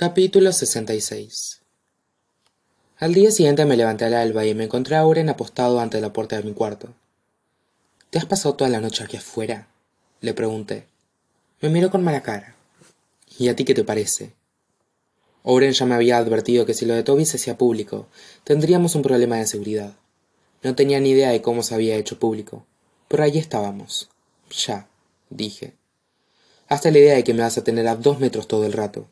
Capítulo 66 Al día siguiente me levanté al alba y me encontré a Oren apostado ante la puerta de mi cuarto. ¿Te has pasado toda la noche aquí afuera? le pregunté. Me miró con mala cara. ¿Y a ti qué te parece? Oren ya me había advertido que si lo de Toby se hacía público, tendríamos un problema de seguridad. No tenía ni idea de cómo se había hecho público, pero allí estábamos. Ya, dije. Hasta la idea de que me vas a tener a dos metros todo el rato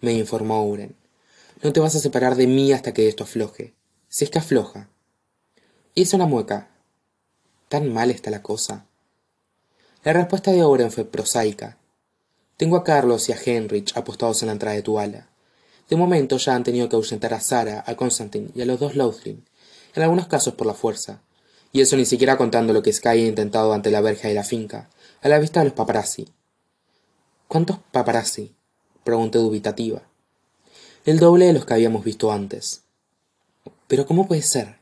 me informó Uren. No te vas a separar de mí hasta que esto afloje. Si es que afloja. Hice una mueca. ¿Tan mal está la cosa? La respuesta de Oren fue prosaica. Tengo a Carlos y a Heinrich apostados en la entrada de tu ala. De momento ya han tenido que ahuyentar a Sara, a Constantine y a los dos Lothling, en algunos casos por la fuerza. Y eso ni siquiera contando lo que Sky ha intentado ante la verja de la finca, a la vista de los paparazzi. ¿Cuántos paparazzi? Pregunté dubitativa. El doble de los que habíamos visto antes. Pero ¿cómo puede ser?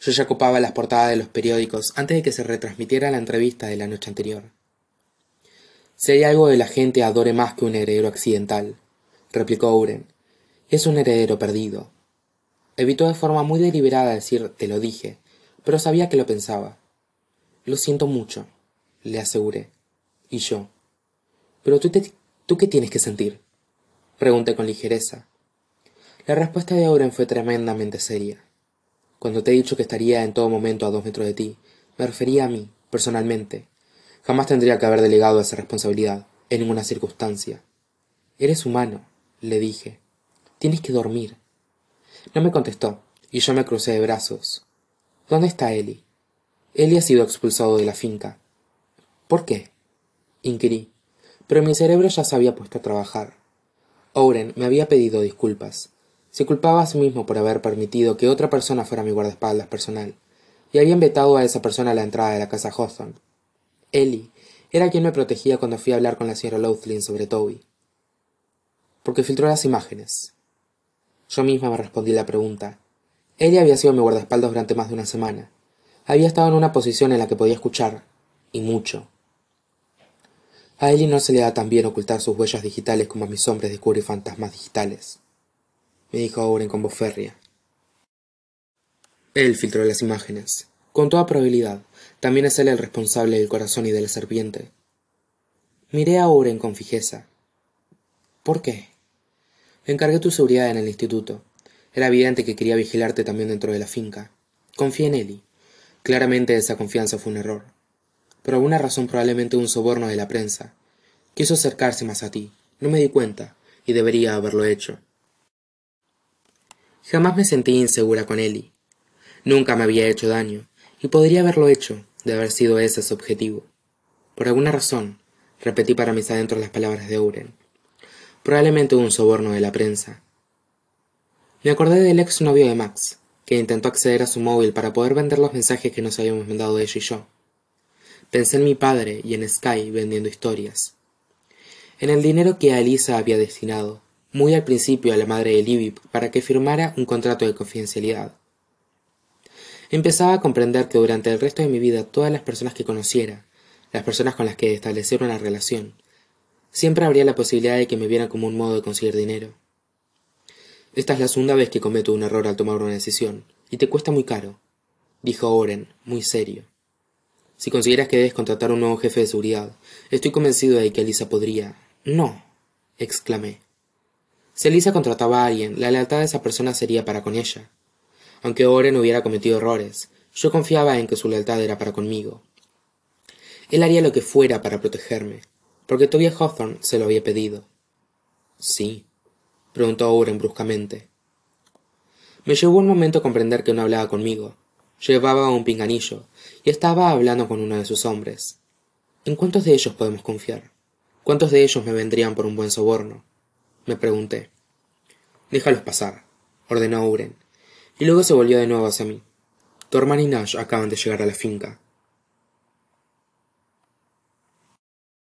Yo ya copaba las portadas de los periódicos antes de que se retransmitiera la entrevista de la noche anterior. Si hay algo de la gente adore más que un heredero accidental, replicó Uren, es un heredero perdido. Evitó de forma muy deliberada decir te lo dije, pero sabía que lo pensaba. Lo siento mucho, le aseguré. Y yo. Pero tú te, ¿Tú qué tienes que sentir? Pregunté con ligereza. La respuesta de Oren fue tremendamente seria. Cuando te he dicho que estaría en todo momento a dos metros de ti, me refería a mí, personalmente. Jamás tendría que haber delegado esa responsabilidad, en ninguna circunstancia. Eres humano, le dije. Tienes que dormir. No me contestó, y yo me crucé de brazos. ¿Dónde está Eli? Eli ha sido expulsado de la finca. ¿Por qué? inquirí pero mi cerebro ya se había puesto a trabajar. Oren me había pedido disculpas. Se culpaba a sí mismo por haber permitido que otra persona fuera mi guardaespaldas personal, y habían vetado a esa persona a la entrada de la casa Hawthorne. Ellie era quien me protegía cuando fui a hablar con la señora Louthlin sobre Toby. Porque filtró las imágenes. Yo misma me respondí la pregunta. Ella había sido mi guardaespaldas durante más de una semana. Había estado en una posición en la que podía escuchar, y mucho, a Ellie no se le da tan bien ocultar sus huellas digitales como a mis hombres descubrir fantasmas digitales, me dijo Oren con voz férrea. Él filtró las imágenes. Con toda probabilidad, también es él el responsable del corazón y de la serpiente. Miré a Oren con fijeza. ¿Por qué? Encargué tu seguridad en el instituto. Era evidente que quería vigilarte también dentro de la finca. Confié en Ellie. Claramente esa confianza fue un error por alguna razón probablemente un soborno de la prensa. Quiso acercarse más a ti. No me di cuenta, y debería haberlo hecho. Jamás me sentí insegura con Eli. Nunca me había hecho daño, y podría haberlo hecho, de haber sido ese su objetivo. Por alguna razón, repetí para mis adentros las palabras de Uren. Probablemente un soborno de la prensa. Me acordé del ex novio de Max, que intentó acceder a su móvil para poder vender los mensajes que nos habíamos mandado ella y yo. Pensé en mi padre y en Sky vendiendo historias. En el dinero que a Elisa había destinado, muy al principio a la madre de Libby para que firmara un contrato de confidencialidad. Empezaba a comprender que durante el resto de mi vida todas las personas que conociera, las personas con las que estableciera una relación, siempre habría la posibilidad de que me vieran como un modo de conseguir dinero. Esta es la segunda vez que cometo un error al tomar una decisión, y te cuesta muy caro, dijo Oren, muy serio. Si consideras que debes contratar un nuevo jefe de seguridad, estoy convencido de que Elisa podría. No, exclamé. Si Elisa contrataba a alguien, la lealtad de esa persona sería para con ella. Aunque Oren hubiera cometido errores, yo confiaba en que su lealtad era para conmigo. Él haría lo que fuera para protegerme, porque Tobias Hawthorne se lo había pedido. Sí, preguntó Oren bruscamente. Me llevó un momento comprender que no hablaba conmigo, Llevaba un pinganillo y estaba hablando con uno de sus hombres. ¿En cuántos de ellos podemos confiar? ¿Cuántos de ellos me vendrían por un buen soborno? me pregunté. Déjalos pasar, ordenó Uren, y luego se volvió de nuevo hacia mí. Tu y Nash acaban de llegar a la finca.